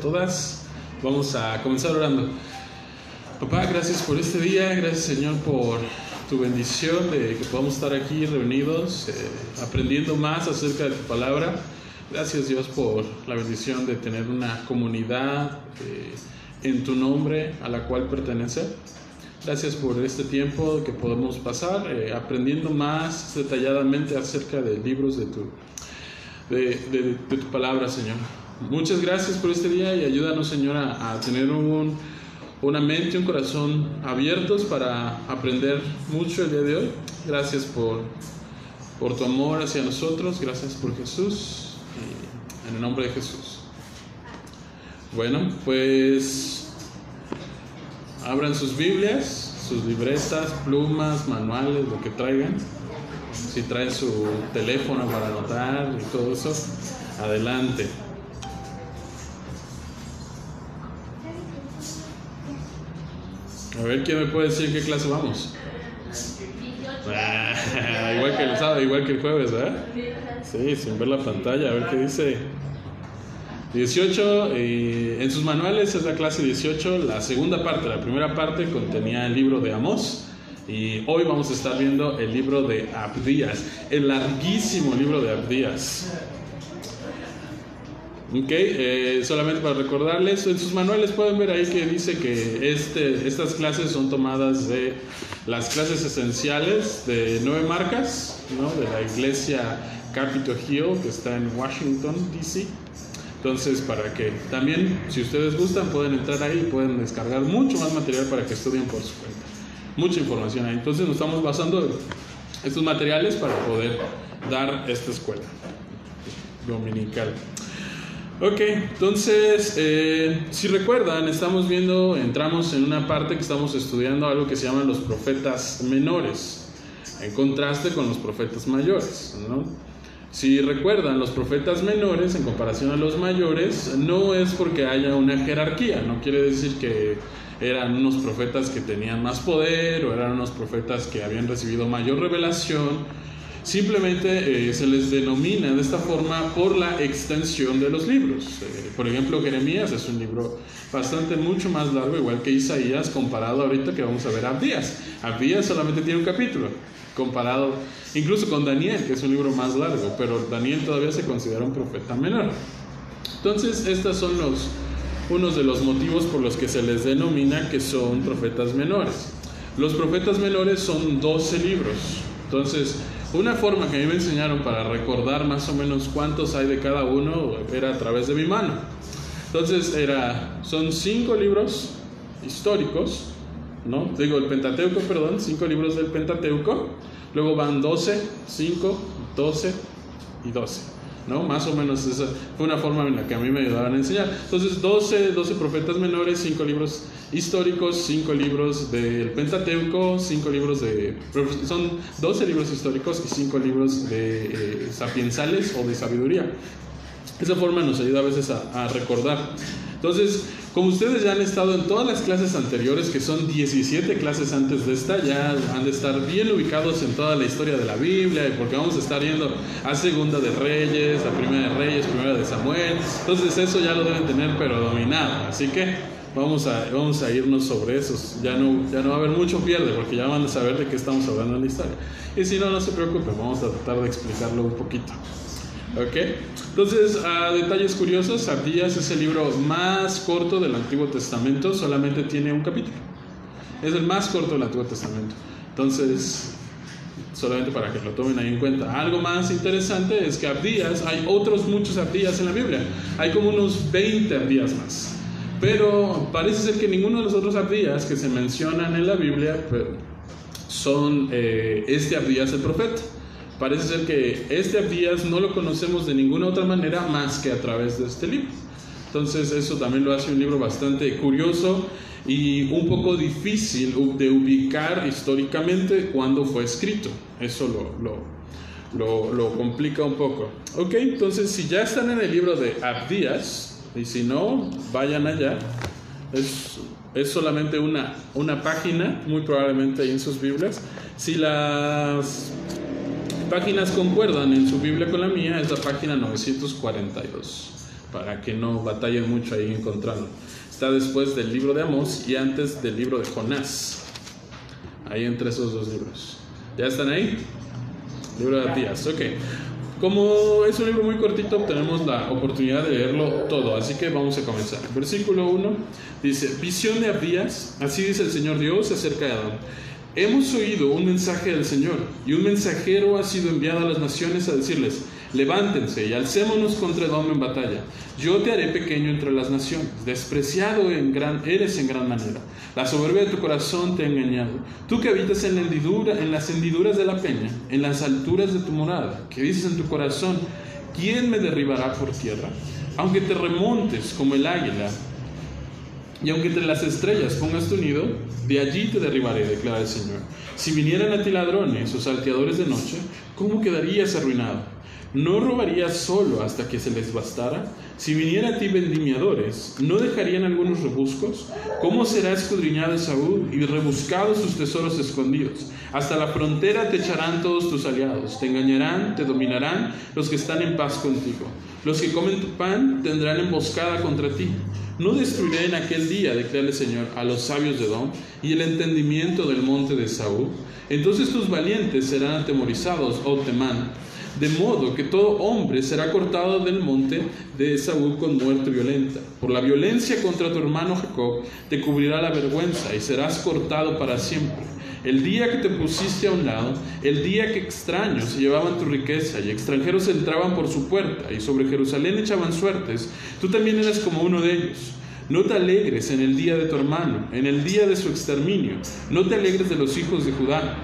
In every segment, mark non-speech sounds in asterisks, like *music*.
todas. Vamos a comenzar orando. Papá, gracias por este día, gracias Señor por tu bendición de que podamos estar aquí reunidos, eh, aprendiendo más acerca de tu palabra. Gracias Dios por la bendición de tener una comunidad eh, en tu nombre a la cual pertenecer. Gracias por este tiempo que podemos pasar eh, aprendiendo más detalladamente acerca de libros de tu, de, de- de tu palabra, Señor. Muchas gracias por este día y ayúdanos, Señor, a, tener un, una mente, un corazón abiertos para aprender mucho el día de hoy. Gracias por, por tu amor hacia nosotros. Gracias por Jesús. y en el nombre de Jesús. Bueno, pues abran sus Biblias, sus libretas, plumas, manuales, lo que traigan. Si traen su teléfono para anotar y todo eso, adelante. A ver, ¿quién me puede decir qué clase vamos? Ah, igual que el sábado, igual que el jueves, ¿verdad? Sí, sin ver la pantalla, a ver qué dice. 18, eh, en sus manuales es la clase 18, la segunda parte, la primera parte contenía el libro de Amós y hoy vamos a estar viendo el libro de Abdías, el larguísimo libro de Abdías. Ok, eh, solamente para recordarles, en sus manuales pueden ver ahí que dice que este, estas clases son tomadas de las clases esenciales de nueve marcas, ¿no? de la iglesia Capitol Hill que está en Washington, D.C. Entonces, para que también, si ustedes gustan, pueden entrar ahí y pueden descargar mucho más material para que estudien por su cuenta. Mucha información ahí. Entonces, nos estamos basando en estos materiales para poder dar esta escuela dominical. Ok, entonces, eh, si recuerdan, estamos viendo, entramos en una parte que estamos estudiando algo que se llaman los profetas menores, en contraste con los profetas mayores, ¿no? Si recuerdan, los profetas menores en comparación a los mayores no es porque haya una jerarquía, no quiere decir que eran unos profetas que tenían más poder o eran unos profetas que habían recibido mayor revelación, simplemente eh, se les denomina de esta forma por la extensión de los libros. Eh, por ejemplo, Jeremías es un libro bastante mucho más largo, igual que Isaías, comparado ahorita que vamos a ver a Abdías. Abdías solamente tiene un capítulo, comparado incluso con Daniel, que es un libro más largo, pero Daniel todavía se considera un profeta menor. Entonces, estos son unos de los motivos por los que se les denomina que son profetas menores. Los profetas menores son 12 libros. Entonces, una forma que a mí me enseñaron para recordar más o menos cuántos hay de cada uno era a través de mi mano. Entonces, era, son cinco libros históricos, ¿no? Digo, el Pentateuco, perdón, cinco libros del Pentateuco. Luego van 12, 5, 12 y 12. ¿No? Más o menos esa fue una forma en la que a mí me ayudaban a enseñar. Entonces, 12, 12 profetas menores, 5 libros históricos, 5 libros del Pentateuco, 5 libros de... Son 12 libros históricos y 5 libros de eh, sapiensales o de sabiduría. Esa forma nos ayuda a veces a, a recordar. Entonces, como ustedes ya han estado en todas las clases anteriores, que son 17 clases antes de esta, ya han de estar bien ubicados en toda la historia de la Biblia, porque vamos a estar yendo a Segunda de Reyes, a Primera de Reyes, Primera de Samuel. Entonces eso ya lo deben tener pero dominado. Así que vamos a, vamos a irnos sobre esos. Ya no, ya no va a haber mucho pierde, porque ya van a saber de qué estamos hablando en la historia. Y si no, no se preocupen, vamos a tratar de explicarlo un poquito. ¿Ok? Entonces, a detalles curiosos, Abdías es el libro más corto del Antiguo Testamento, solamente tiene un capítulo. Es el más corto del Antiguo Testamento. Entonces, solamente para que lo tomen ahí en cuenta. Algo más interesante es que Abdías, hay otros muchos Abdías en la Biblia. Hay como unos 20 Abdías más. Pero parece ser que ninguno de los otros Abdías que se mencionan en la Biblia pues, son eh, este Abdías el profeta. Parece ser que este Abdías no lo conocemos de ninguna otra manera más que a través de este libro. Entonces eso también lo hace un libro bastante curioso y un poco difícil de ubicar históricamente cuándo fue escrito. Eso lo, lo, lo, lo complica un poco. Ok, entonces si ya están en el libro de Abdías, y si no, vayan allá. Es, es solamente una, una página, muy probablemente ahí en sus Biblias. Si las páginas concuerdan en su Biblia con la mía, es la página 942. para que no batallen mucho ahí encontrando. Está después del libro de Amós y antes del libro de Jonás. Ahí entre esos dos libros. ¿Ya están ahí? Libro de Abdías, ok. Como es un libro muy cortito, tenemos la oportunidad de leerlo todo, así que vamos a comenzar. Versículo 1 dice, visión de Abdías, así dice el Señor Dios acerca de Adán. Hemos oído un mensaje del Señor y un mensajero ha sido enviado a las naciones a decirles, Levántense y alcémonos contra Edom en batalla. Yo te haré pequeño entre las naciones, despreciado en gran, eres en gran manera. La soberbia de tu corazón te ha engañado. Tú que habitas en, hendidura, en las hendiduras de la peña, en las alturas de tu morada, que dices en tu corazón, ¿quién me derribará por tierra? Aunque te remontes como el águila, y aunque entre las estrellas pongas tu nido, de allí te derribaré, declara el Señor. Si vinieran a ti ladrones o salteadores de noche, ¿cómo quedarías arruinado? ¿No robarías solo hasta que se les bastara? Si viniera a ti vendimiadores, ¿no dejarían algunos rebuscos? ¿Cómo será escudriñado Saúl y rebuscados sus tesoros escondidos? Hasta la frontera te echarán todos tus aliados, te engañarán, te dominarán los que están en paz contigo. Los que comen tu pan tendrán emboscada contra ti. No destruiré en aquel día, declara el Señor, a los sabios de Edom y el entendimiento del monte de Saúl. Entonces tus valientes serán atemorizados, oh Temán de modo que todo hombre será cortado del monte de Saúl con muerte violenta. Por la violencia contra tu hermano Jacob te cubrirá la vergüenza y serás cortado para siempre. El día que te pusiste a un lado, el día que extraños llevaban tu riqueza y extranjeros entraban por su puerta y sobre Jerusalén echaban suertes, tú también eras como uno de ellos. No te alegres en el día de tu hermano, en el día de su exterminio. No te alegres de los hijos de Judá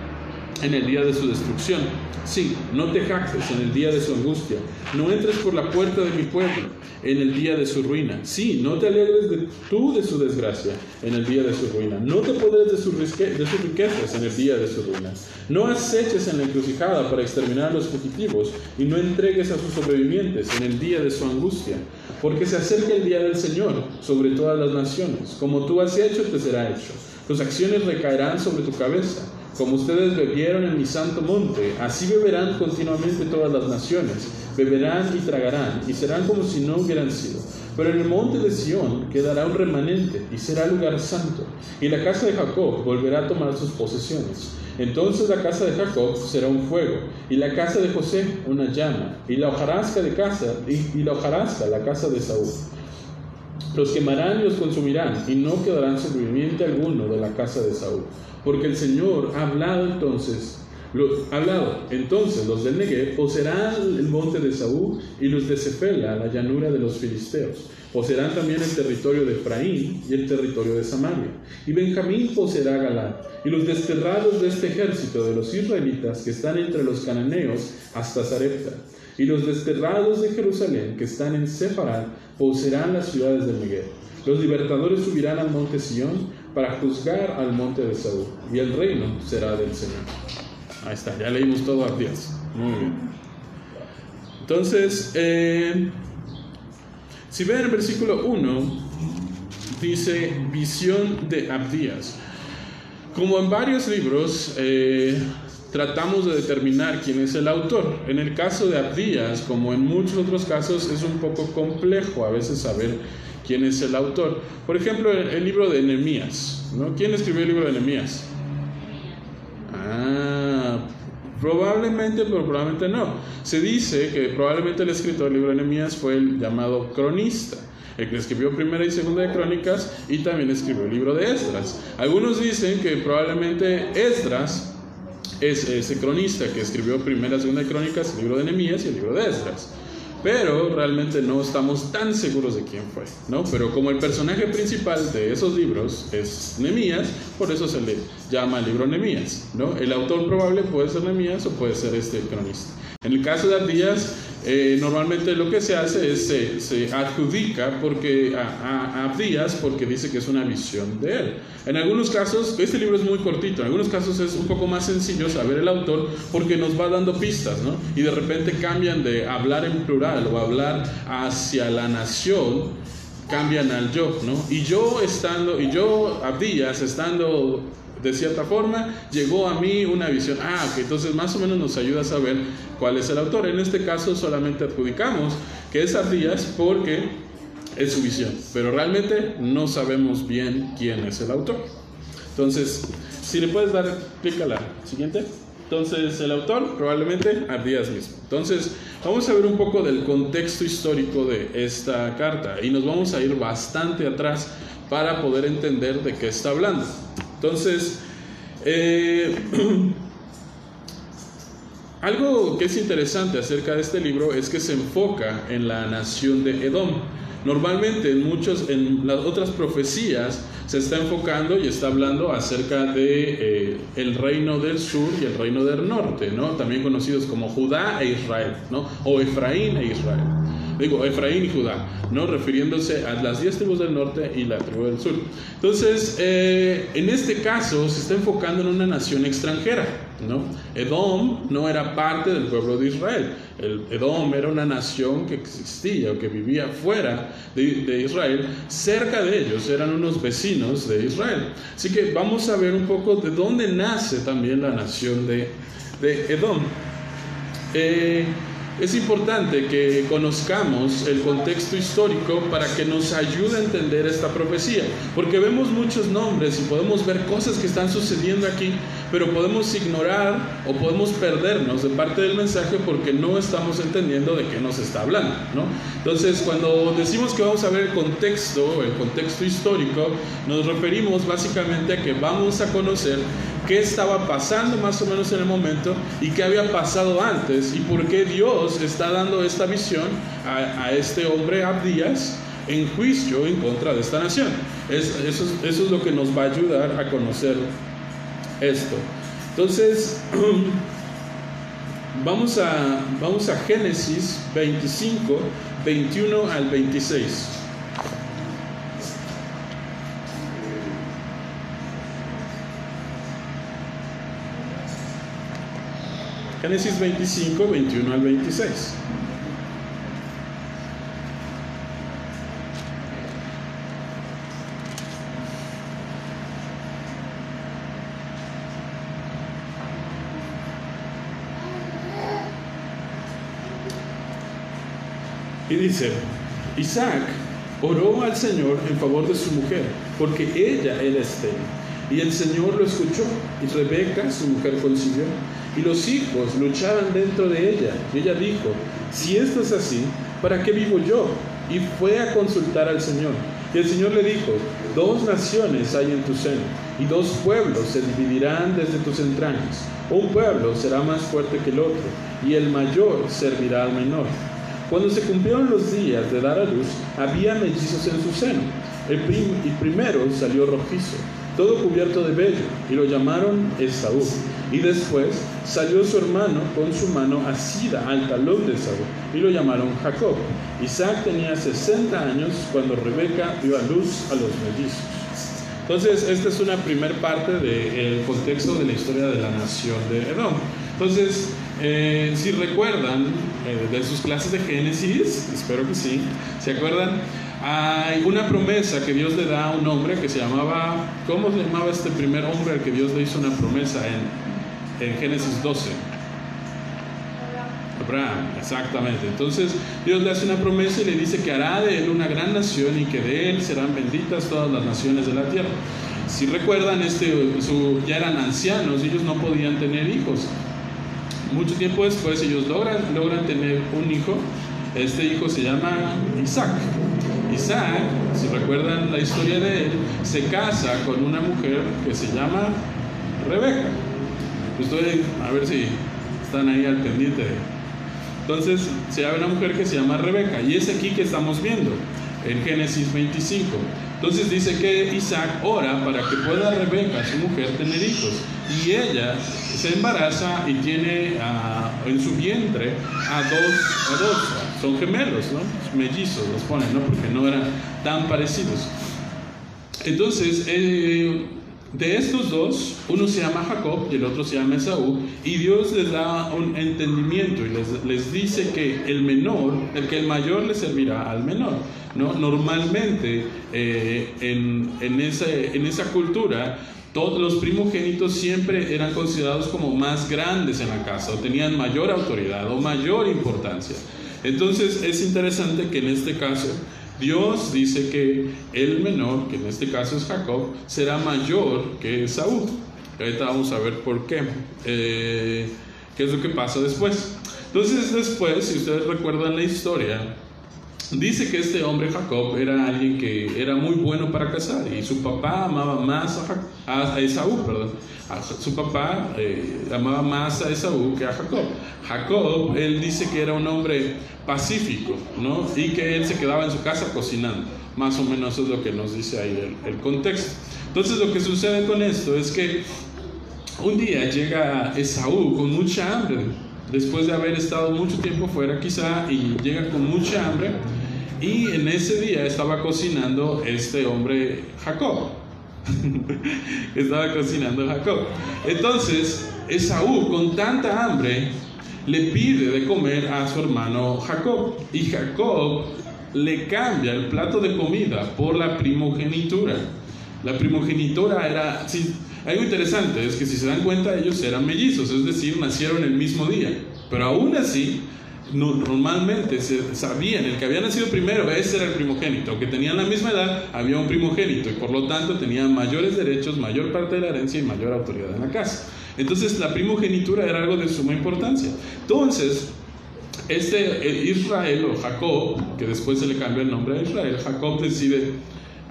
en el día de su destrucción. Sí, no te jactes en el día de su angustia. No entres por la puerta de mi pueblo en el día de su ruina. Sí, no te alegres de, tú de su desgracia en el día de su ruina. No te podres de, sus riquezas en el día de su ruina. No aceches en la encrucijada para exterminar a los fugitivos y no entregues a sus sobrevivientes en el día de su angustia. Porque se acerca el día del Señor sobre todas las naciones. Como tú has hecho, te será hecho. Tus acciones recaerán sobre tu cabeza. Como ustedes bebieron en mi santo monte, así beberán continuamente todas las naciones, beberán y tragarán, y serán como si no hubieran sido. Pero en el monte de Sión quedará un remanente, y será lugar santo, y la casa de Jacob volverá a tomar sus posesiones. Entonces la casa de Jacob será un fuego, y la casa de José una llama, y la hojarasca de casa, y, la hojarasca la casa de Saúl. Los quemarán y los consumirán, y no quedarán sobreviviente alguno de la casa de Saúl. Porque el Señor ha hablado entonces, ha hablado, entonces los del Negev poseerán el monte de Saúl y los de Cefela, la llanura de los filisteos. Poseerán también el territorio de Efraín y el territorio de Samaria. Y Benjamín poseerá Galad. Y los desterrados de este ejército de los israelitas que están entre los cananeos hasta Zarepta. Y los desterrados de Jerusalén que están en Sefarad poseerán las ciudades del Negev. Los libertadores subirán al monte Sión para juzgar al monte de Saúl, y el reino será del Señor. Ahí está, ya leímos todo a Dios. Muy bien. Entonces, eh, si ven el versículo 1, dice visión de Abdías. Como en varios libros, eh, tratamos de determinar quién es el autor. En el caso de Abdías, como en muchos otros casos, es un poco complejo a veces saber quién es el autor. Por ejemplo, el, libro de Nehemías. ¿no? ¿Quién escribió el libro de Nehemías? Ah, probablemente, pero probablemente no. Se dice que probablemente el escritor del libro de Nehemías fue el llamado cronista el que escribió primera y segunda de crónicas y también escribió el libro de Esdras. Algunos dicen que probablemente Esdras es ese cronista que escribió primera y segunda de crónicas, el libro de Nehemías y el libro de Esdras pero realmente no estamos tan seguros de quién fue, ¿no? Pero como el personaje principal de esos libros es Nemías, por eso se le llama el libro Nemías, ¿no? El autor probable puede ser Nemías o puede ser este cronista. En el caso de Abdías, eh, normalmente lo que se hace es se, se adjudica porque, a, Abdías porque dice que es una visión de él. En algunos casos, este libro es muy cortito, en algunos casos es un poco más sencillo saber el autor porque nos va dando pistas, ¿no? Y de repente cambian de hablar en plural o hablar hacia la nación, cambian al yo, ¿no? Y yo estando, y yo, Abdías, estando de cierta forma, llegó a mí una visión. Ah, ok, entonces más o menos nos ayuda a saber cuál es el autor. En este caso solamente adjudicamos que es Abdías porque es su visión, pero realmente no sabemos bien quién es el autor. Entonces, si le puedes dar clic a la siguiente. Entonces, el autor probablemente Abdías mismo. Entonces, vamos a ver un poco del contexto histórico de esta carta y nos vamos a ir bastante atrás para poder entender de qué está hablando. Entonces, eh, *clears throat* algo que es interesante acerca de este libro es que se enfoca en la nación de Edom. Normalmente en muchos, en las otras profecías se está enfocando y está hablando acerca de eh, el reino del sur y el reino del norte, ¿no? También conocidos como Judá e Israel, ¿no? O Efraín e Israel. Digo, Efraín y Judá, ¿no? Refiriéndose a las diez tribus del norte y la tribu del sur. Entonces, eh, en este caso se está enfocando en una nación extranjera, Edom no era parte del pueblo de Israel. El Edom era una nación que existía o que vivía fuera de, Israel. Cerca de ellos eran unos vecinos de Israel. Así que vamos a ver un poco de dónde nace también la nación de, de Edom. Eh, es importante que conozcamos el contexto histórico para que nos ayude a entender esta profecía, porque vemos muchos nombres y podemos ver cosas que están sucediendo aquí, pero podemos ignorar o podemos perdernos de parte del mensaje porque no estamos entendiendo de qué nos está hablando, ¿no? Entonces, cuando decimos que vamos a ver el contexto, el contexto histórico, nos referimos básicamente a que vamos a conocer qué estaba pasando más o menos en el momento y qué había pasado antes y por qué Dios está dando esta visión a, este hombre Abdías en juicio en contra de esta nación. eso, eso es lo que nos va a ayudar a conocer esto. Entonces, *clears throat* vamos a, vamos a Génesis 25, 21 al 26. Génesis 25, 21 al 26. Dice, Isaac oró al Señor en favor de su mujer, porque ella era estéril. Y el Señor lo escuchó, y Rebeca, su mujer, concibió. Y los hijos luchaban dentro de ella. Y ella dijo, si esto es así, ¿para qué vivo yo? Y fue a consultar al Señor. Y el Señor le dijo, dos naciones hay en tu seno, y dos pueblos se dividirán desde tus entrañas. Un pueblo será más fuerte que el otro, y el mayor servirá al menor. Cuando se cumplieron los días de dar a luz, había mellizos en su seno. El, el primero salió rojizo todo cubierto de vello, y lo llamaron Esaú. Y después salió su hermano con su mano asida al talón de Esaú, y lo llamaron Jacob. Isaac tenía 60 años cuando Rebeca dio a luz a los mellizos. Entonces, esta es una primera parte del contexto de la historia de la nación de Edom. Entonces, eh, si recuerdan eh, de sus clases de Génesis, espero que sí, ¿se acuerdan? Hay una promesa que Dios le da a un hombre que se llamaba, ¿cómo se llamaba este primer hombre al que Dios le hizo una promesa en, en Génesis 12? Abraham, exactamente. Entonces Dios le hace una promesa y le dice que hará de él una gran nación y que de él serán benditas todas las naciones de la tierra. Si recuerdan, este, su, ya eran ancianos, ellos no podían tener hijos. Mucho tiempo después ellos logran, logran tener un hijo. Este hijo se llama Isaac. Isaac, si recuerdan la historia de él, se casa con una mujer que se llama Rebeca. A ver si están ahí al pendiente. Entonces se llama una mujer que se llama Rebeca y es aquí que estamos viendo en Génesis 25. Entonces dice que Isaac ora para que pueda Rebeca, su mujer, tener hijos. Y ella se embaraza y tiene ah, en su vientre a dos, a dos, son gemelos, ¿no? Mellizos los ponen, ¿no? Porque no eran tan parecidos. Entonces, eh, de estos dos, uno se llama Jacob y el otro se llama Esaú, y Dios les da un entendimiento y les, les dice que el menor, el que el mayor le servirá al menor. ¿no? Normalmente eh, en, en, en esa cultura todos los primogénitos siempre eran considerados como más grandes en la casa o tenían mayor autoridad o mayor importancia. Entonces es interesante que en este caso Dios dice que el menor, que en este caso es Jacob, será mayor que Saúl. Ahorita vamos a ver por qué. Eh, ¿Qué es lo que pasa después? Entonces después, si ustedes recuerdan la historia, Dice que este hombre Jacob era alguien que era muy bueno para casar y su papá amaba más a, Esaú, perdón. su papá eh, amaba más a Esaú que a Jacob. Jacob, él dice que era un hombre pacífico, ¿no? Y que él se quedaba en su casa cocinando. Más o menos es lo que nos dice ahí el, el contexto. Entonces lo que sucede con esto es que un día llega Esaú con mucha hambre después de haber estado mucho tiempo fuera quizá y llega con mucha hambre y en ese día estaba cocinando este hombre Jacob. *laughs* estaba cocinando Jacob. Entonces Esaú con tanta hambre le pide de comer a su hermano Jacob y Jacob le cambia el plato de comida por la primogenitura. La primogenitura era, algo interesante es que si se dan cuenta ellos eran mellizos, es decir, nacieron el mismo día, pero aún así normalmente se sabían, el que había nacido primero, ese era el primogénito, aunque tenían la misma edad, había un primogénito y por lo tanto tenían mayores derechos, mayor parte de la herencia y mayor autoridad en la casa. Entonces la primogenitura era algo de suma importancia. Entonces, este eh, Israel o Jacob, que después se le cambió el nombre a Israel, Jacob decide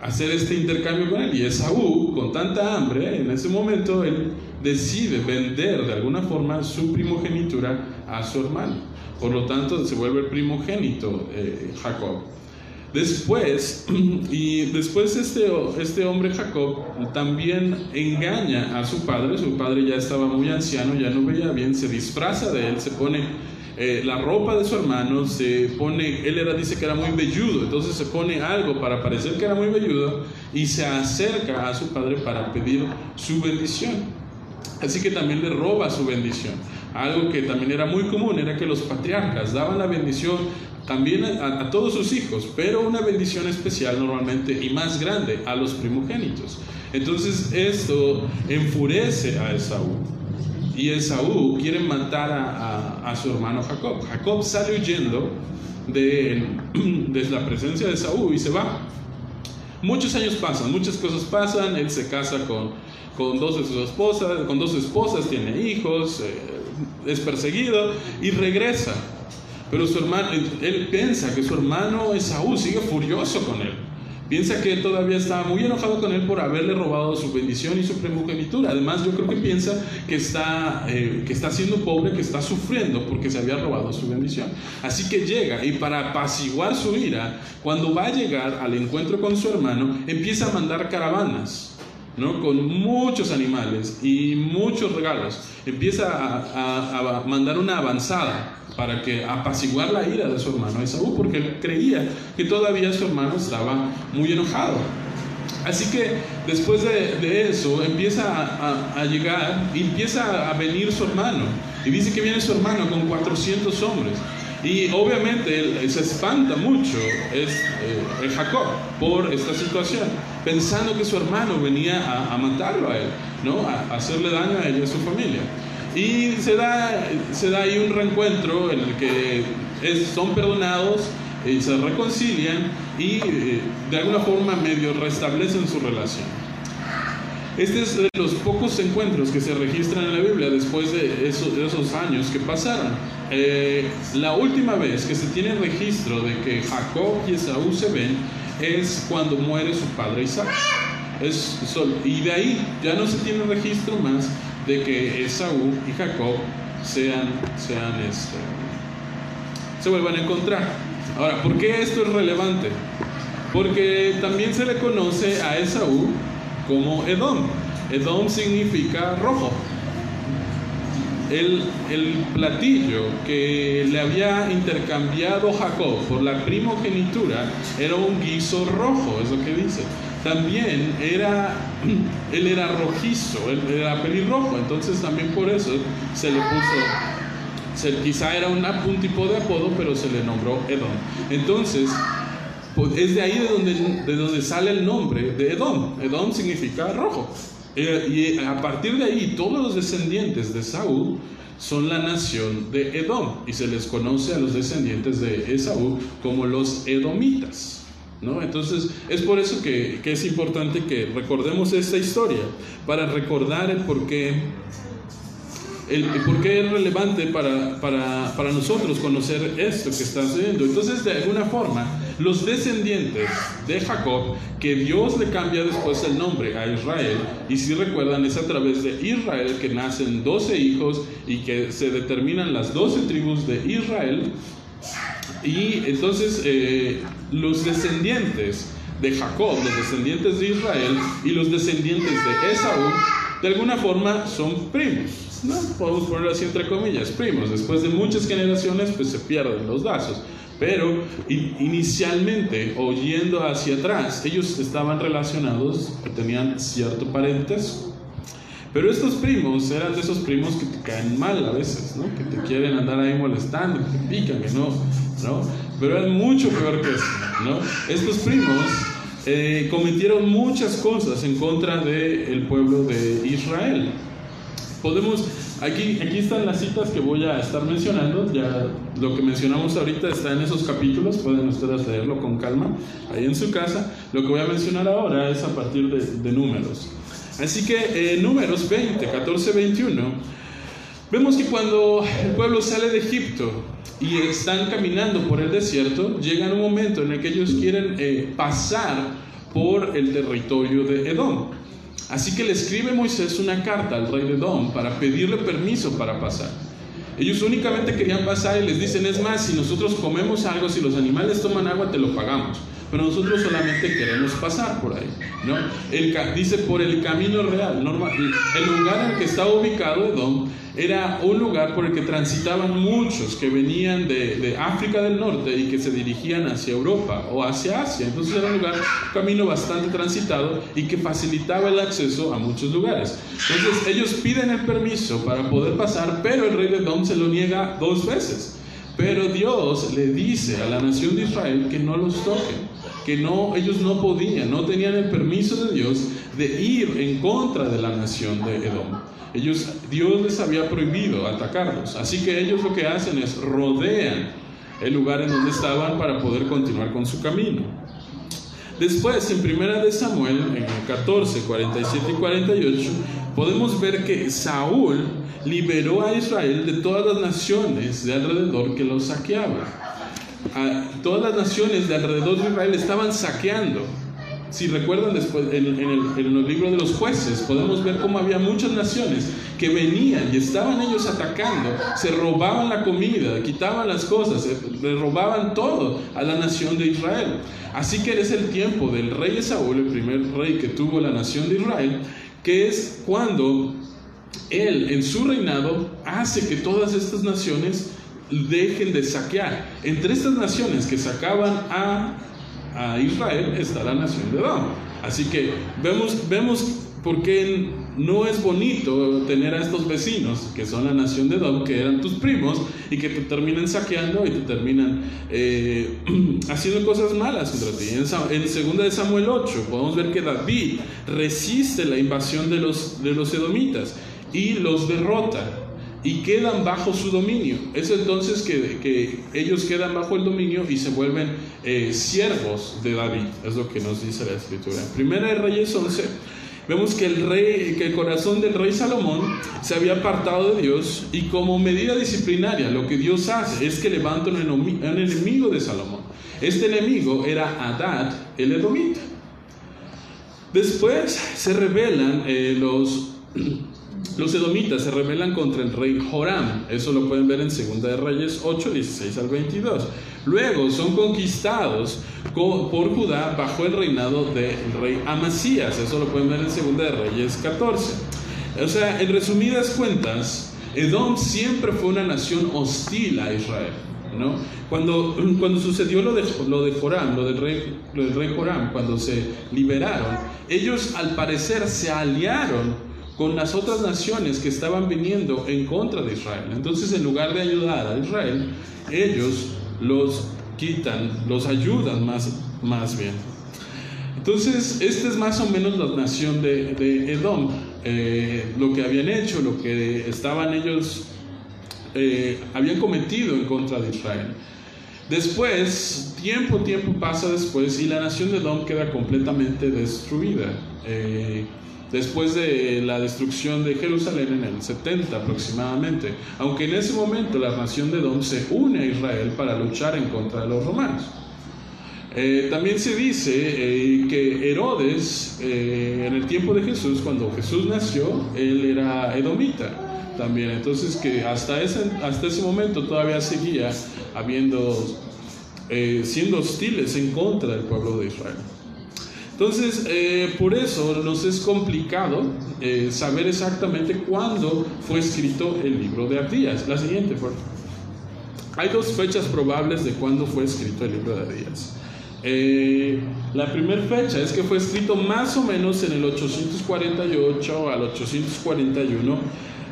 hacer este intercambio con él. Y Esaú, con tanta hambre, en ese momento él decide vender de alguna forma su primogenitura a su hermano. Por lo tanto, se vuelve el primogénito eh, Jacob. Después, *clears throat* y después este, este hombre Jacob también engaña a su padre, su padre ya estaba muy anciano, ya no veía bien, se disfraza de él, se pone eh, la ropa de su hermano, se pone, él era, dice que era muy velludo, entonces se pone algo para parecer que era muy velludo y se acerca a su padre para pedir su bendición. Así que también le roba su bendición. Algo que también era muy común era que los patriarcas daban la bendición también a, a, todos sus hijos, pero una bendición especial normalmente y más grande a los primogénitos. Entonces esto enfurece a Esaú y Esaú quiere matar a, su hermano Jacob. Jacob sale huyendo de, *clears throat* de, la presencia de Esaú y se va. Muchos años pasan, muchas cosas pasan, él se casa con, con dos de sus esposas, con dos esposas, tiene hijos, eh, es perseguido y regresa. Pero su hermano, él piensa que su hermano Esaú sigue furioso con él. Piensa que todavía está muy enojado con él por haberle robado su bendición y su primogenitura. Además, yo creo que piensa que está, eh, que está siendo pobre, que está sufriendo porque se había robado su bendición. Así que llega y para apaciguar su ira, cuando va a llegar al encuentro con su hermano, empieza a mandar caravanas. ¿No? con muchos animales y muchos regalos. Empieza a mandar una avanzada para que apaciguar la ira de su hermano Esaú, porque él creía que todavía su hermano estaba muy enojado. Así que después de, eso empieza a, a, llegar, empieza a venir su hermano. Y dice que viene su hermano con 400 hombres. Y obviamente él, se espanta mucho, es eh, Jacob, por esta situación, pensando que su hermano venía a, a matarlo a él, ¿no? a hacerle daño a él y a su familia. Y se da, se da ahí un reencuentro en el que son perdonados y se reconcilian y eh, de alguna forma medio restablecen su relación. Este es de los pocos encuentros que se registran en la Biblia después de esos, esos años que pasaron. Eh, la última vez que se tiene registro de que Jacob y Esaú se ven es cuando muere su padre Isaac. Es, y de ahí ya no se tiene registro más de que Esaú y Jacob sean, sean este, se vuelvan a encontrar. Ahora, ¿por qué esto es relevante? Porque también se le conoce a Esaú como Edom. Edom significa rojo. El, el, platillo que le había intercambiado Jacob por la primogenitura era un guiso rojo, es lo que dice también era, *clears throat* él era rojizo, él era pelirrojo, entonces también por eso se le puso, quizá era un, tipo de apodo, pero se le nombró Edom. Entonces, pues, es de ahí de donde, de donde sale el nombre de Edom. Edom significa rojo. Eh, y a partir de ahí, todos los descendientes de Saúl son la nación de Edom y se les conoce a los descendientes de Esaú como los edomitas. ¿no? Entonces, es por eso que, que es importante que recordemos esta historia, para recordar el por qué el, por qué es relevante para, para, para, nosotros conocer esto que está sucediendo. Entonces, de alguna forma, los descendientes de Jacob, que Dios le cambia después el nombre a Israel, y si recuerdan, es a través de Israel que nacen 12 hijos y que se determinan las 12 tribus de Israel. Y entonces eh, los descendientes de Jacob, los descendientes de Israel y los descendientes de Esaú, de alguna forma son primos. ¿no? Podemos ponerlo así entre comillas, primos. Después de muchas generaciones, pues se pierden los lazos. Pero inicialmente, oyendo hacia atrás, ellos estaban relacionados, tenían cierto parentesco. Pero estos primos eran de esos primos que te caen mal a veces, ¿no? Que te quieren andar ahí molestando, que te pican, que no, ¿no? Pero eran mucho peor que eso, ¿no? Estos primos eh, cometieron muchas cosas en contra del pueblo de Israel. Podemos, aquí, aquí están las citas que voy a estar mencionando, ya lo que mencionamos ahorita está en esos capítulos, pueden ustedes leerlo con calma ahí en su casa. Lo que voy a mencionar ahora es a partir de, de números. Así que en números 20, 14, 21, vemos que cuando el pueblo sale de Egipto y están caminando por el desierto, llega un momento en el que ellos quieren eh, pasar por el territorio de Edom. Así que le escribe Moisés una carta al rey de Edom para pedirle permiso para pasar. Ellos únicamente querían pasar y les dicen, es más, si nosotros comemos algo, si los animales toman agua, te lo pagamos. Pero nosotros solamente queremos pasar por ahí. ¿no? El, dice por el camino real. Normal, el lugar en el que está ubicado Edom era un lugar por el que transitaban muchos que venían de, de, África del Norte y que se dirigían hacia Europa o hacia Asia. Entonces era un lugar, un camino bastante transitado y que facilitaba el acceso a muchos lugares. Entonces ellos piden el permiso para poder pasar, pero el rey de Edom se lo niega dos veces. Pero Dios le dice a la nación de Israel que no los toquen, que no, ellos no podían, no tenían el permiso de Dios de ir en contra de la nación de Edom. Ellos, Dios les había prohibido atacarlos, así que ellos lo que hacen es rodean el lugar en donde estaban para poder continuar con su camino. Después, en primera de Samuel, en 14, 47 y 48, podemos ver que Saúl liberó a Israel de todas las naciones de alrededor que los saqueaban. Todas las naciones de alrededor de Israel estaban saqueando. Si recuerdan después en, en, los libros de los jueces, podemos ver cómo había muchas naciones que venían y estaban ellos atacando, se robaban la comida, quitaban las cosas, le robaban todo a la nación de Israel. Así que es el tiempo del rey Saúl, el primer rey que tuvo la nación de Israel, que es cuando él en su reinado hace que todas estas naciones dejen de saquear. Entre estas naciones que sacaban a, a Israel está la nación de Edom. Así que vemos, vemos por qué no es bonito tener a estos vecinos, que son la nación de Edom, que eran tus primos, y que te terminan saqueando y te terminan eh, *clears throat* haciendo cosas malas contra ti. En, en 2 de Samuel 8 podemos ver que David resiste la invasión de los, de los edomitas y los derrota y quedan bajo su dominio. Es entonces que, que ellos quedan bajo el dominio y se vuelven eh, siervos de David, es lo que nos dice la escritura. Primera de Reyes 11, vemos que el, rey, que el corazón del rey Salomón se había apartado de Dios y como medida disciplinaria lo que Dios hace es que levanta un enemigo de Salomón. Este enemigo era Adad, el edomita. Después se revelan eh, los los edomitas se rebelan contra el rey Joram, eso lo pueden ver en 2 de Reyes 8, 16 al 22. Luego son conquistados por Judá bajo el reinado del rey Amasías, eso lo pueden ver en 2 de Reyes 14. O sea, en resumidas cuentas, Edom siempre fue una nación hostil a Israel. ¿no? Cuando, cuando sucedió lo de, lo de Joram, lo del, rey, lo del rey Joram, cuando se liberaron, ellos al parecer se aliaron con las otras naciones que estaban viniendo en contra de Israel. Entonces, en lugar de ayudar a Israel, ellos los quitan, los ayudan más, más bien. Entonces, esta es más o menos la nación de, de Edom, eh, lo que habían hecho, lo que estaban ellos, eh, habían cometido en contra de Israel. Después, tiempo, tiempo pasa después y la nación de Edom queda completamente destruida. Eh, después de la destrucción de Jerusalén en el 70 aproximadamente, aunque en ese momento la nación de Edom se une a Israel para luchar en contra de los romanos. Eh, también se dice eh, que Herodes, en el tiempo de Jesús, cuando Jesús nació, él era edomita también. Entonces que hasta ese, hasta ese momento todavía seguía habiendo, eh, siendo hostiles en contra del pueblo de Israel. Entonces, eh, por eso nos es complicado eh, saber exactamente cuándo fue escrito el libro de Abdías. La siguiente, por Hay dos fechas probables de cuándo fue escrito el libro de Abdías. la primera fecha es que fue escrito más o menos en el 848 al 841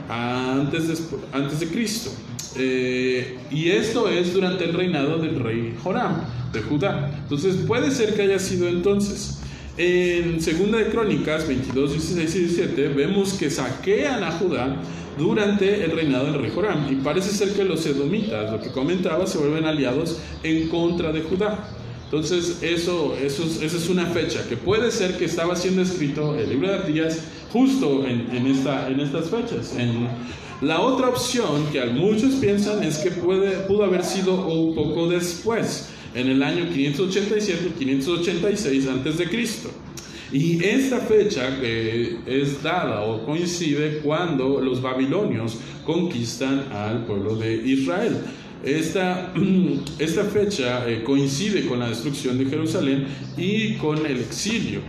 antes de, antes de Cristo. Eh, y esto es durante el reinado del rey Joram de Judá. Entonces puede ser que haya sido entonces. En Segunda de Crónicas 22, 16 y 17 vemos que saquean a Judá durante el reinado del rey Joram y parece ser que los edomitas, lo que comentaba, se vuelven aliados en contra de Judá. Entonces, eso, eso, esa es una fecha que puede ser que estaba siendo escrito el libro de Abdías justo en, en, esta, en estas fechas. En, la otra opción que muchos piensan es que puede, pudo haber sido un poco después, en el año 587 y 586 antes de Cristo. Y esta fecha que es dada o coincide cuando los babilonios conquistan al pueblo de Israel. Esta, *clears throat* esta fecha eh, coincide con la destrucción de Jerusalén y con el exilio.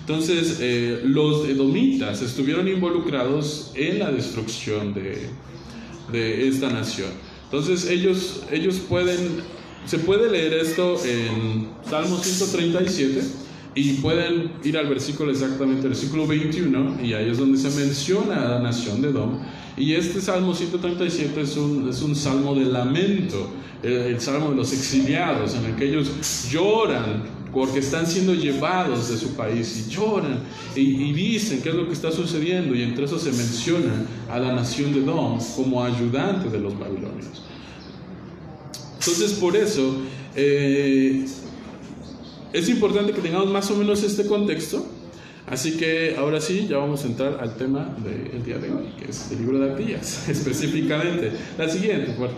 Entonces, eh, los edomitas estuvieron involucrados en la destrucción de, de, esta nación. Entonces, ellos, ellos pueden, se puede leer esto en Salmo 137 y pueden ir al versículo exactamente, versículo 21, y ahí es donde se menciona a la nación de Edom. Y este Salmo 137 es un, es un salmo de lamento, el, salmo de los exiliados, en el que ellos lloran porque están siendo llevados de su país y lloran y, dicen qué es lo que está sucediendo y entre eso se menciona a la nación de Edom como ayudante de los babilonios. Entonces por eso eh, es importante que tengamos más o menos este contexto. Así que ahora sí, ya vamos a entrar al tema del día de hoy, que es el libro de Abdías, *laughs* específicamente. La siguiente, por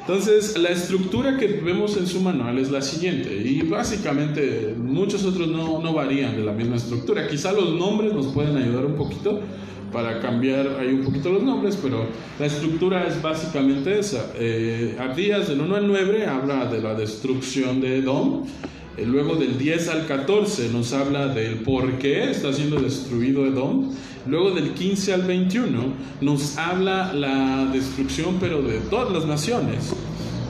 Entonces, la estructura que vemos en su manual es la siguiente, y básicamente muchos otros no, no varían de la misma estructura. Quizá los nombres nos pueden ayudar un poquito para cambiar ahí un poquito los nombres, pero la estructura es básicamente esa. Eh, Abdías del 1 al 9 habla de la destrucción de Edom. Eh, luego del 10 al 14 nos habla del por qué está siendo destruido Edom. Luego del 15 al 21 nos habla la destrucción pero de todas las naciones.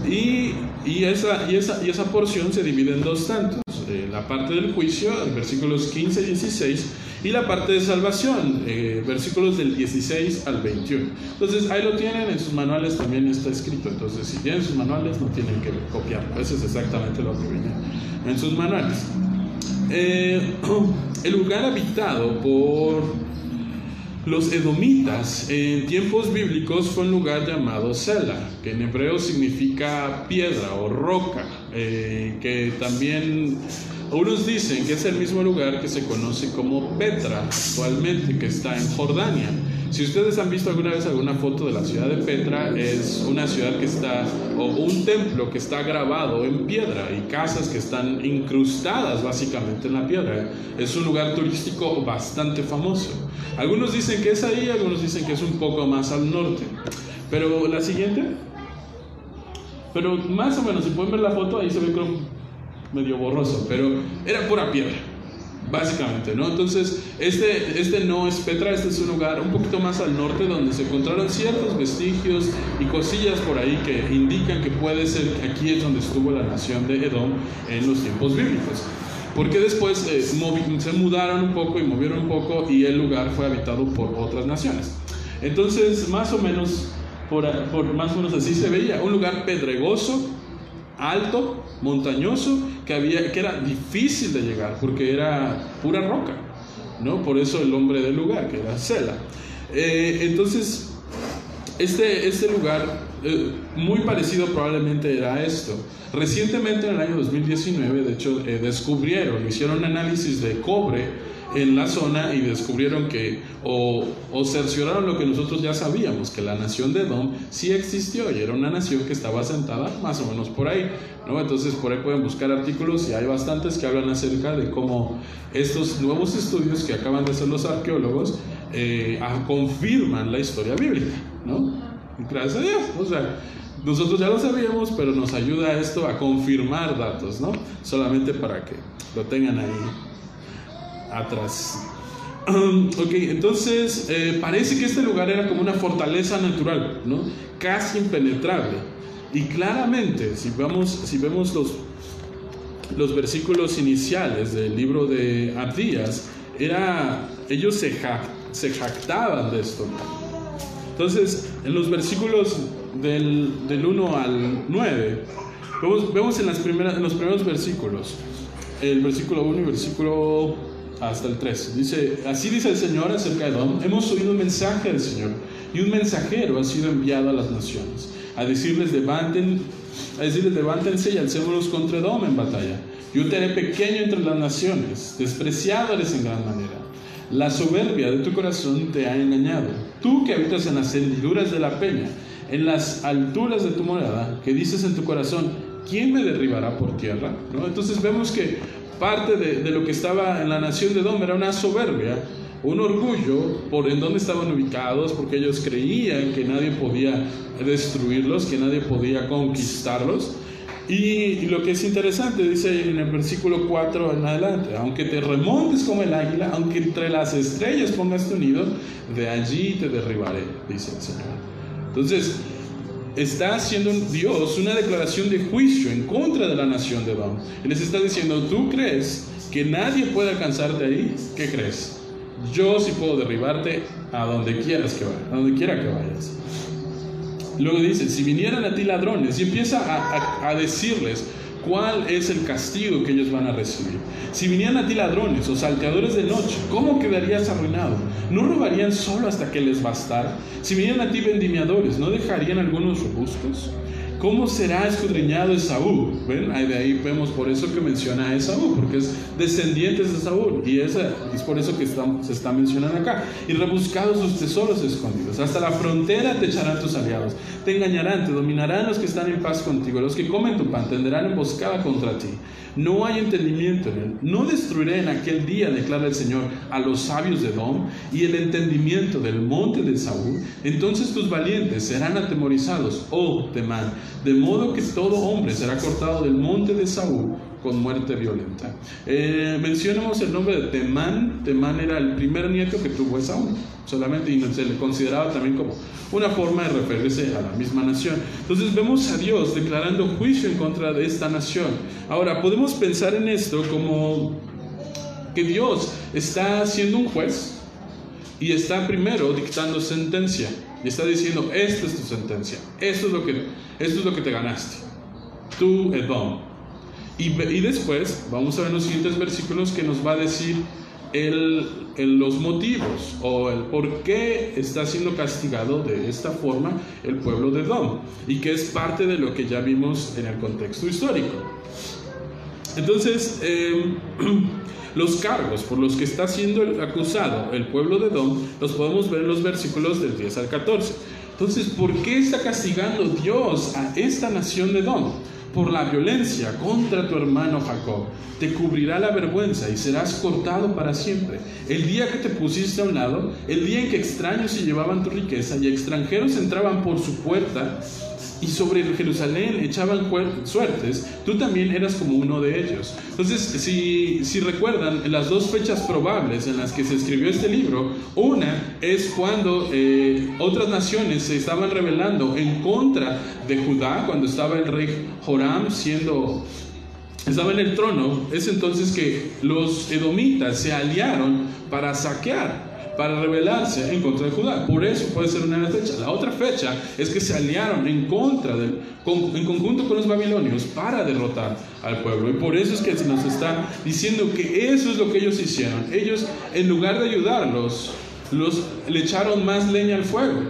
Y, esa porción se divide en dos tantos. Eh, la parte del juicio, versículos 15 y 16, y la parte de salvación, eh, versículos del 16 al 21. Entonces ahí lo tienen, en sus manuales también está escrito. Entonces si tienen sus manuales no tienen que copiarlo. Eso es exactamente lo que viene en sus manuales. Eh, *clears throat* el lugar habitado por los edomitas en tiempos bíblicos fue un lugar llamado Sela, que en hebreo significa piedra o roca, eh, que también unos dicen que es el mismo lugar que se conoce como Petra actualmente, que está en Jordania. Si ustedes han visto alguna vez alguna foto de la ciudad de Petra, es una ciudad que está, o un templo que está grabado en piedra y casas que están incrustadas básicamente en la piedra. Es un lugar turístico bastante famoso. Algunos dicen que es ahí, algunos dicen que es un poco más al norte. Pero la siguiente, pero más o menos, si pueden ver la foto, ahí se ve como medio borroso, pero era pura piedra básicamente, ¿no? Entonces, este, este no es Petra, este es un lugar un poquito más al norte donde se encontraron ciertos vestigios y cosillas por ahí que indican que puede ser que aquí es donde estuvo la nación de Edom en los tiempos bíblicos. Porque después eh, se mudaron un poco y movieron un poco y el lugar fue habitado por otras naciones. Entonces, más o menos, por, por más o menos así se veía, un lugar pedregoso, alto, montañoso, que, había, que era difícil de llegar porque era pura roca, ¿no? Por eso el nombre del lugar, que era Sela. Eh, entonces, este, este lugar eh, muy parecido probablemente era esto. Recientemente, en el año 2019, de hecho, eh, descubrieron, hicieron un análisis de cobre en la zona y descubrieron que, o, cercioraron lo que nosotros ya sabíamos, que la nación de Edom sí existió y era una nación que estaba asentada más o menos por ahí. ¿no? Entonces por ahí pueden buscar artículos y hay bastantes que hablan acerca de cómo estos nuevos estudios que acaban de hacer los arqueólogos eh, confirman la historia bíblica. ¿no? Gracias a Dios. O sea, nosotros ya lo sabíamos, pero nos ayuda esto a confirmar datos, ¿no? Solamente para que lo tengan ahí atrás. ok, entonces eh, parece que este lugar era como una fortaleza natural, ¿no? Casi impenetrable. Y claramente, si, vamos, si vemos los, los versículos iniciales del libro de Abdías, era, ellos se, se jactaban de esto. Entonces, en los versículos del, del 1 al 9, vemos, vemos en, las primeras, en los primeros versículos, el versículo 1 y versículo hasta el 3. Dice, así dice el Señor acerca de Edom, hemos oído un mensaje del Señor y un mensajero ha sido enviado a las naciones a decirles levanten, a decirles levántense y alcémonos contra Edom en batalla. Yo te haré pequeño entre las naciones, despreciado eres en gran manera. La soberbia de tu corazón te ha engañado. Tú que habitas en las hendiduras de la peña, en las alturas de tu morada, que dices en tu corazón, ¿quién me derribará por tierra? Entonces vemos que parte de, lo que estaba en la nación de Edom era una soberbia, un orgullo por en dónde estaban ubicados, porque ellos creían que nadie podía destruirlos, que nadie podía conquistarlos. Y, lo que es interesante, dice en el versículo 4 en adelante, aunque te remontes como el águila, aunque entre las estrellas pongas tu nido, de allí te derribaré, dice el Señor. Entonces, está haciendo Dios una declaración de juicio en contra de la nación de Edom. Y les está diciendo, ¿tú crees que nadie puede alcanzarte ahí? ¿Qué crees? Yo sí puedo derribarte a donde quieras que vayas, a donde quiera que vayas. Luego dice, si vinieran a ti ladrones, y empieza a, a decirles, ¿Cuál es el castigo que ellos van a recibir? Si vinieran a ti ladrones o salteadores de noche, ¿cómo quedarías arruinado? ¿No robarían solo hasta que les bastara? Si vinieran a ti vendimiadores, ¿no dejarían algunos robustos? ¿Cómo será escudriñado Esaú? ¿Ven? De ahí vemos por eso que menciona a Esaú, porque es descendiente de Esaú. Y es por eso que se está mencionando acá. Y rebuscados sus tesoros escondidos. Hasta la frontera te echarán tus aliados. Te engañarán, te dominarán los que están en paz contigo. Los que comen tu pan tendrán emboscada contra ti. No hay entendimiento en él. No destruiré en aquel día, declara el Señor, a los sabios de Edom y el entendimiento del monte de Saúl. Entonces tus valientes serán atemorizados, oh Temán, de modo que todo hombre será cortado del monte de Saúl con muerte violenta. Eh, mencionamos el nombre de Temán. Temán era el primer nieto que tuvo Esaú, solamente y se le consideraba también como una forma de referirse a la misma nación. Entonces vemos a Dios declarando juicio en contra de esta nación. Ahora, podemos pensar en esto como que Dios está siendo un juez y está primero dictando sentencia y está diciendo, esta es tu sentencia, esto es lo que, esto es lo que te ganaste, tú Edom. Y, después vamos a ver los siguientes versículos que nos va a decir el, los motivos o el por qué está siendo castigado de esta forma el pueblo de Edom y que es parte de lo que ya vimos en el contexto histórico. Entonces, em, *clears throat* los cargos por los que está siendo acusado el pueblo de Edom los podemos ver en los versículos del 10 al 14. Entonces, ¿por qué está castigando Dios a esta nación de Edom? Por la violencia contra tu hermano Jacob. Te cubrirá la vergüenza y serás cortado para siempre. El día que te pusiste a un lado, el día en que extraños se llevaban tu riqueza y extranjeros entraban por su puerta, y sobre Jerusalén echaban suertes, tú también eras como uno de ellos. Entonces, si, si recuerdan, las dos fechas probables en las que se escribió este libro, una es cuando eh, otras naciones se estaban rebelando en contra de Judá, cuando estaba el rey Joram siendo estaba en el trono, es entonces que los edomitas se aliaron para saquear para rebelarse en contra de Judá. Por eso puede ser una fecha. La otra fecha es que se aliaron en contra del, en conjunto con los babilonios para derrotar al pueblo. Y por eso es que se nos está diciendo que eso es lo que ellos hicieron. Ellos, en lugar de ayudarlos, los, le echaron más leña al fuego.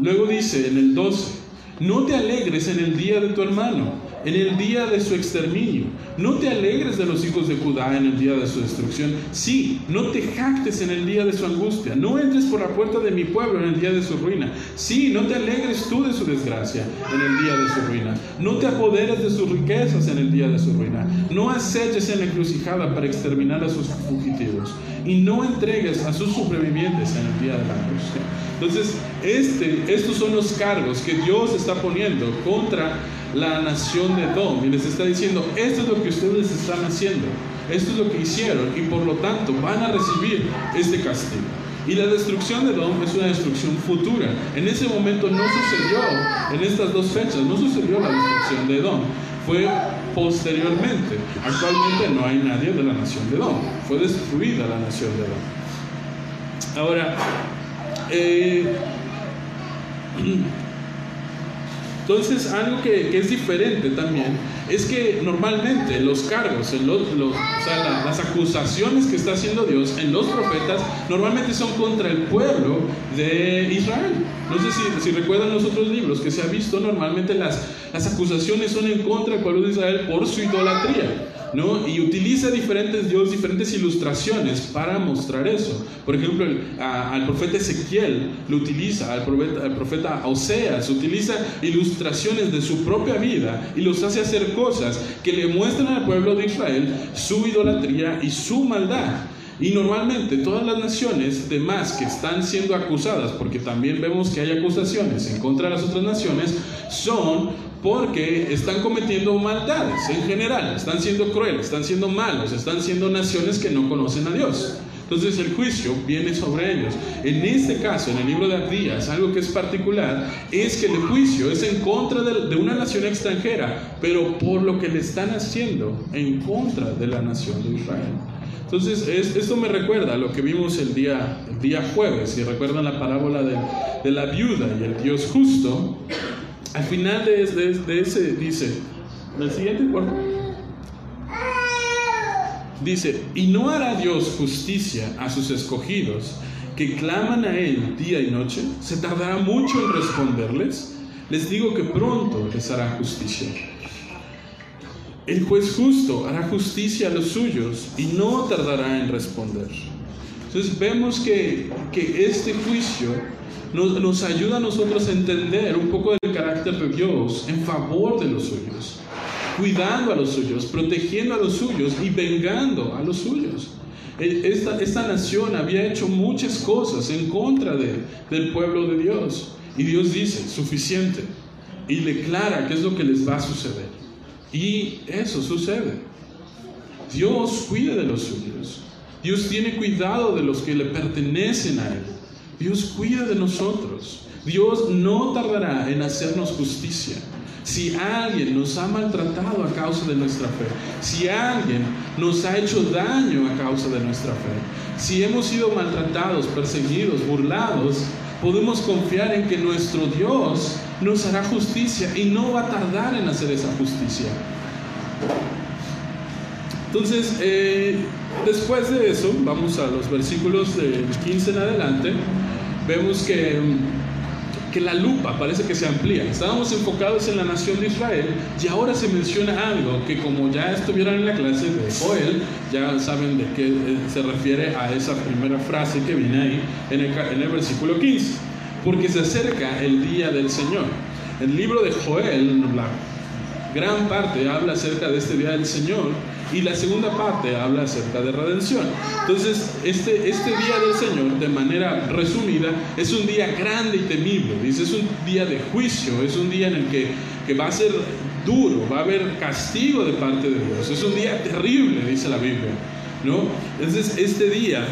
Luego dice en el 12, No te alegres en el día de tu hermano, en el día de su exterminio. No te alegres de los hijos de Judá en el día de su destrucción. Sí, no te jactes en el día de su angustia. No entres por la puerta de mi pueblo en el día de su ruina. Sí, no te alegres tú de su desgracia en el día de su ruina. No te apoderes de sus riquezas en el día de su ruina. No aceches en la encrucijada para exterminar a sus fugitivos. Y no entregues a sus sobrevivientes en el día de la angustia. Entonces, este, estos son los cargos que Dios está poniendo contra la nación de Edom y les está diciendo, esto es lo que ustedes están haciendo, esto es lo que hicieron y por lo tanto van a recibir este castigo. Y la destrucción de Edom es una destrucción futura. En ese momento no sucedió, en estas dos fechas, no sucedió la destrucción de Edom. Fue posteriormente. Actualmente no hay nadie de la nación de Edom. Fue destruida la nación de Edom. Ahora, eh, *clears throat* entonces, algo que, es diferente también es que normalmente los cargos, en los, o sea, las acusaciones que está haciendo Dios en los profetas, normalmente son contra el pueblo de Israel. No sé si, si recuerdan los otros libros que se ha visto, normalmente las, las acusaciones son en contra del pueblo de Israel por su idolatría. ¿No? Y utiliza diferentes Dios, diferentes ilustraciones para mostrar eso. Por ejemplo, al profeta Ezequiel lo utiliza, al profeta, al profeta Oseas utiliza ilustraciones de su propia vida y los hace hacer cosas que le muestran al pueblo de Israel su idolatría y su maldad. Y normalmente todas las naciones demás que están siendo acusadas, porque también vemos que hay acusaciones en contra de las otras naciones, son porque están cometiendo maldades en general, están siendo crueles, están siendo malos, están siendo naciones que no conocen a Dios. Entonces el juicio viene sobre ellos. En este caso, en el libro de Abdías, algo que es particular es que el juicio es en contra de, una nación extranjera, pero por lo que le están haciendo en contra de la nación de Israel. Entonces, esto me recuerda a lo que vimos el día, el día jueves, si recuerdan la parábola de, de la viuda y el Dios justo, al final de, ese dice, el siguiente cuarto, dice, y no hará Dios justicia a sus escogidos que claman a Él día y noche, se tardará mucho en responderles, les digo que pronto les hará justicia. El juez justo hará justicia a los suyos y no tardará en responder. Entonces vemos que, que este juicio nos, ayuda a nosotros a entender un poco del carácter de Dios en favor de los suyos, cuidando a los suyos, protegiendo a los suyos y vengando a los suyos. E, esta, nación había hecho muchas cosas en contra de, del pueblo de Dios. Y Dios dice, suficiente. Y declara qué es lo que les va a suceder. Y eso sucede. Dios cuida de los suyos. Dios tiene cuidado de los que le pertenecen a Él. Dios cuida de nosotros. Dios no tardará en hacernos justicia. Si alguien nos ha maltratado a causa de nuestra fe, si alguien nos ha hecho daño a causa de nuestra fe, si hemos sido maltratados, perseguidos, burlados, podemos confiar en que nuestro Dios nos hará justicia y no va a tardar en hacer esa justicia. Entonces, eh, después de eso, vamos a los versículos del 15 en adelante, vemos que, que la lupa parece que se amplía. Estábamos enfocados en la nación de Israel y ahora se menciona algo que como ya estuvieron en la clase de Joel, ya saben de qué eh, se refiere a esa primera frase que viene ahí en el, en el versículo 15. Porque se acerca el día del Señor. El libro de Joel, la gran parte habla acerca de este día del Señor y la segunda parte habla acerca de redención. Entonces, este, este día del Señor, de manera resumida, es un día grande y temible. Dice, es un día de juicio, es un día en el que, que va a ser duro, va a haber castigo de parte de Dios. Es un día terrible, dice la Biblia. ¿no? Entonces, este día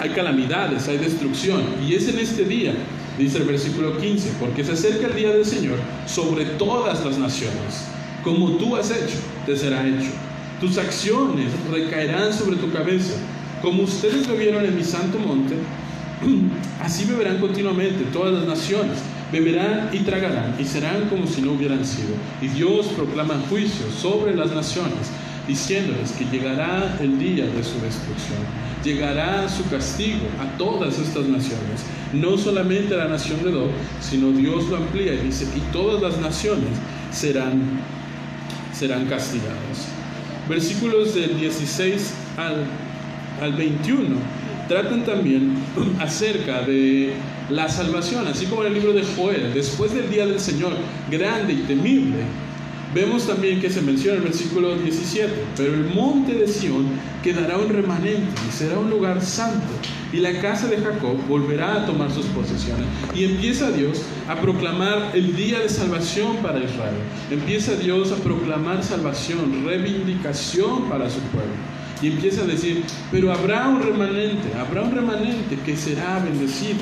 hay calamidades, hay destrucción. Y es en este día, dice el versículo 15, porque se acerca el día del Señor sobre todas las naciones. Como tú has hecho, te será hecho tus acciones recaerán sobre tu cabeza. Como ustedes bebieron en mi santo monte, *clears throat* así beberán continuamente todas las naciones. Beberán y tragarán y serán como si no hubieran sido. Y Dios proclama juicio sobre las naciones, diciéndoles que llegará el día de su destrucción. llegará su castigo a todas estas naciones. No solamente a la nación de Do, sino Dios lo amplía y dice, y todas las naciones serán, serán castigadas. Versículos del 16 al, al 21 tratan también acerca de la salvación, así como en el libro de Joel, después del día del Señor, grande y temible. Vemos también que se menciona en el versículo 17, pero el monte de Sión quedará un remanente y será un lugar santo, y la casa de Jacob volverá a tomar sus posesiones. Y empieza Dios a proclamar el día de salvación para Israel. Empieza Dios a proclamar salvación, reivindicación para su pueblo. Y empieza a decir, pero habrá un remanente, habrá un remanente que será bendecido,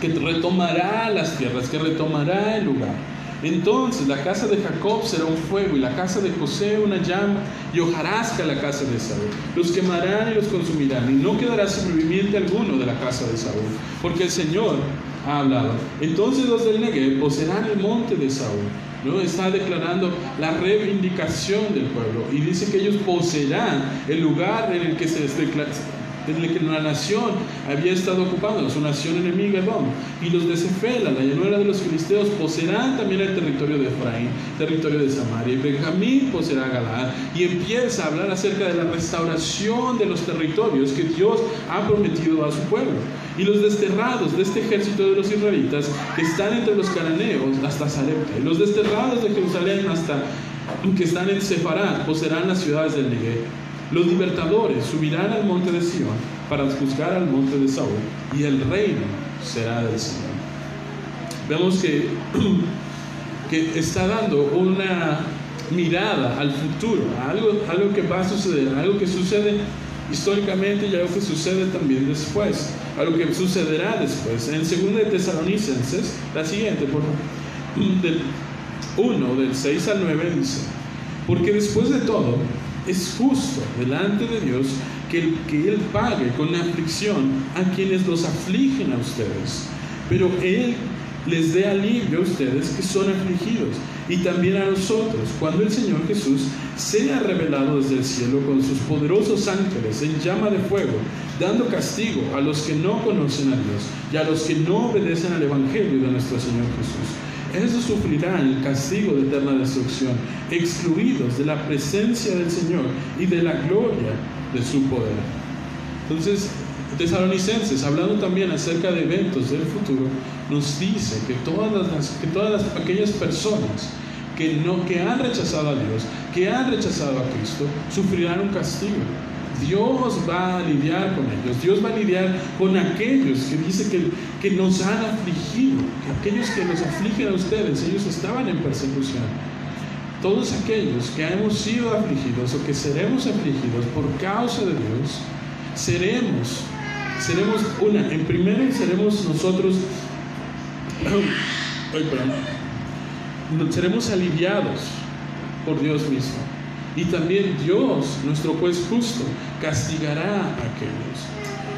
que retomará las tierras, que retomará el lugar. Entonces la casa de Jacob será un fuego y la casa de José una llama y hojarasca la casa de Saúl. Los quemarán y los consumirán y no quedará sobreviviente alguno de la casa de Saúl, porque el Señor ha hablado. Entonces los del Negev poseerán el monte de Saúl. ¿no? Está declarando la reivindicación del pueblo y dice que ellos poseerán el lugar en el que se que la nación había estado ocupando, su nación enemiga Edom. Y los de Cefela, la llanura de los filisteos, poseerán también el territorio de Efraín, territorio de Samaria. Y Benjamín poseerá Galaad. Y empieza a hablar acerca de la restauración de los territorios que Dios ha prometido a su pueblo. Y los desterrados de este ejército de los israelitas que están entre los cananeos hasta Sarepta. Y los desterrados de Jerusalén hasta que están en Sefarad poseerán las ciudades del Negev. Los libertadores subirán al monte de Sion para juzgar al monte de Saúl y el reino será del Señor. Vemos que, *clears throat* que está dando una mirada al futuro, algo, algo que va a suceder, algo que sucede históricamente y algo que sucede también después, algo que sucederá después. En 2 de Tesalonicenses, la siguiente, por *clears throat* del 1, del 6 al 9 dice, porque después de todo, es justo delante de Dios que, que Él pague con aflicción a quienes los afligen a ustedes, pero Él les dé alivio a ustedes que son afligidos y también a nosotros cuando el Señor Jesús sea revelado desde el cielo con sus poderosos ángeles en llama de fuego, dando castigo a los que no conocen a Dios y a los que no obedecen al Evangelio de nuestro Señor Jesús. Esos sufrirán el castigo de eterna destrucción, excluidos de la presencia del Señor y de la gloria de su poder. Entonces, Tesalonicenses, hablando también acerca de eventos del futuro, nos dice que todas, las, que todas aquellas personas que, no, que han rechazado a Dios, que han rechazado a Cristo, sufrirán un castigo. Dios va a lidiar con ellos, Dios va a lidiar con aquellos que dice que, que nos han afligido, que aquellos que nos afligen a ustedes, ellos estaban en persecución. Todos aquellos que hemos sido afligidos o que seremos afligidos por causa de Dios, seremos, seremos una, en primero seremos nosotros, *coughs* ay, perdón, seremos aliviados por Dios mismo. Y también Dios, nuestro juez justo, castigará a aquellos.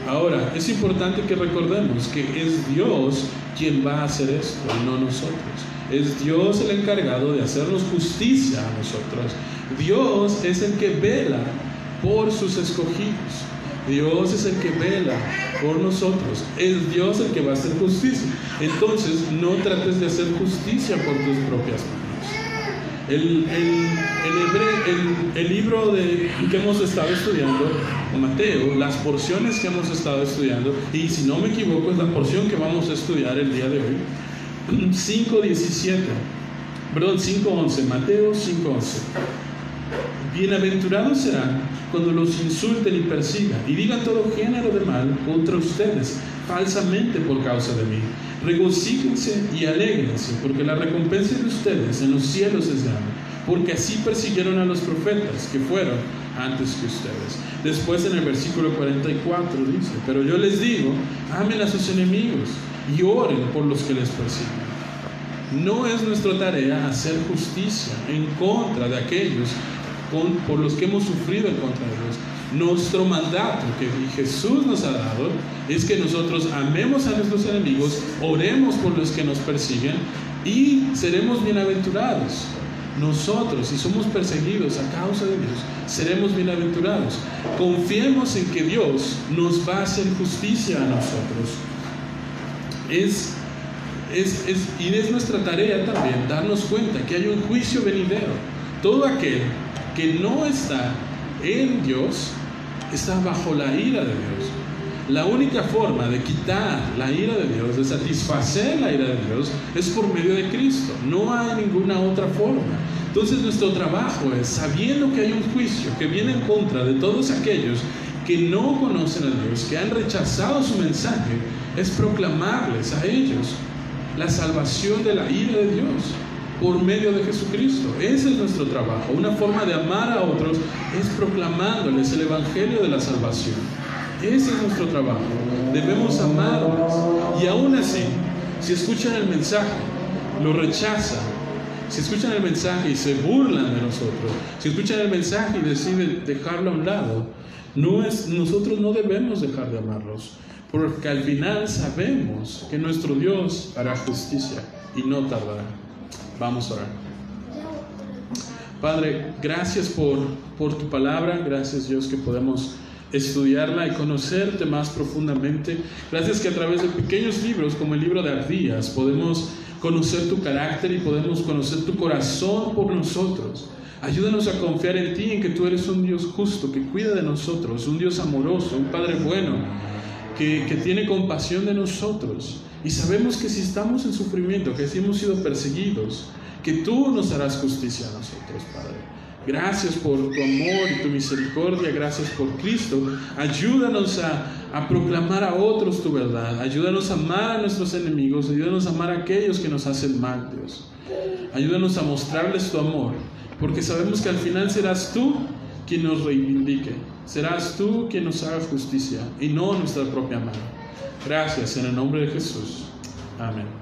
Ahora, es importante que recordemos que es Dios quien va a hacer esto, no nosotros. Es Dios el encargado de hacernos justicia a nosotros. Dios es el que vela por sus escogidos. Dios es el que vela por nosotros. Es Dios el que va a hacer justicia. Entonces, no trates de hacer justicia por tus propias manos. El, el, libro de, que hemos estado estudiando, Mateo, las porciones que hemos estado estudiando, y si no me equivoco es la porción que vamos a estudiar el día de hoy, *clears throat* 5.17, perdón, 5.11, Mateo 5.11. Bienaventurados serán cuando los insulten y persigan y digan todo género de mal contra ustedes falsamente por causa de mí regocíjense y alegrense, porque la recompensa de ustedes en los cielos es grande, porque así persiguieron a los profetas que fueron antes que ustedes. Después en el versículo 44 dice, pero yo les digo, amen a sus enemigos y oren por los que les persiguen. No es nuestra tarea hacer justicia en contra de aquellos por los que hemos sufrido en contra de Dios, nuestro mandato que Jesús nos ha dado es que nosotros amemos a nuestros enemigos, oremos por los que nos persiguen y seremos bienaventurados. nosotros, si somos perseguidos a causa de Dios, seremos bienaventurados. Confiemos en que Dios nos va a hacer justicia a nosotros. Es, es, es, y es nuestra tarea también darnos cuenta que hay un juicio venidero. Todo aquel que no está en Dios está bajo la ira de Dios. La única forma de quitar la ira de Dios, de satisfacer la ira de Dios, es por medio de Cristo. No hay ninguna otra forma. Entonces nuestro trabajo es, sabiendo que hay un juicio que viene en contra de todos aquellos que no conocen a Dios, que han rechazado su mensaje, es proclamarles a ellos la salvación de la ira de Dios por medio de Jesucristo. Ese es nuestro trabajo. Una forma de amar a otros es proclamándoles el Evangelio de la salvación. Ese es nuestro trabajo. Debemos amarlos. Y aún así, si escuchan el mensaje, lo rechazan. Si escuchan el mensaje y se burlan de nosotros, si escuchan el mensaje y deciden dejarlo a un lado, nosotros no debemos dejar de amarlos, porque al final sabemos que nuestro Dios hará justicia y no tardará. Vamos a orar. Padre, gracias por, por tu palabra, gracias Dios que podemos estudiarla y conocerte más profundamente. Gracias que a través de pequeños libros como el libro de Ardías podemos conocer tu carácter y podemos conocer tu corazón por nosotros. Ayúdanos a confiar en ti, en que tú eres un Dios justo, que cuida de nosotros, un Dios amoroso, un Padre bueno, que, que tiene compasión de nosotros. Y sabemos que si estamos en sufrimiento, que si hemos sido perseguidos, que tú nos harás justicia a nosotros, Padre. Gracias por tu amor y tu misericordia, gracias por Cristo. Ayúdanos a, proclamar a otros tu verdad. Ayúdanos a amar a nuestros enemigos. Ayúdanos a amar a aquellos que nos hacen mal, Dios. Ayúdanos a mostrarles tu amor, porque sabemos que al final serás tú quien nos reivindique. Serás tú quien nos haga justicia y no nuestra propia mano. Gracias en el nombre de Jesús. Amén.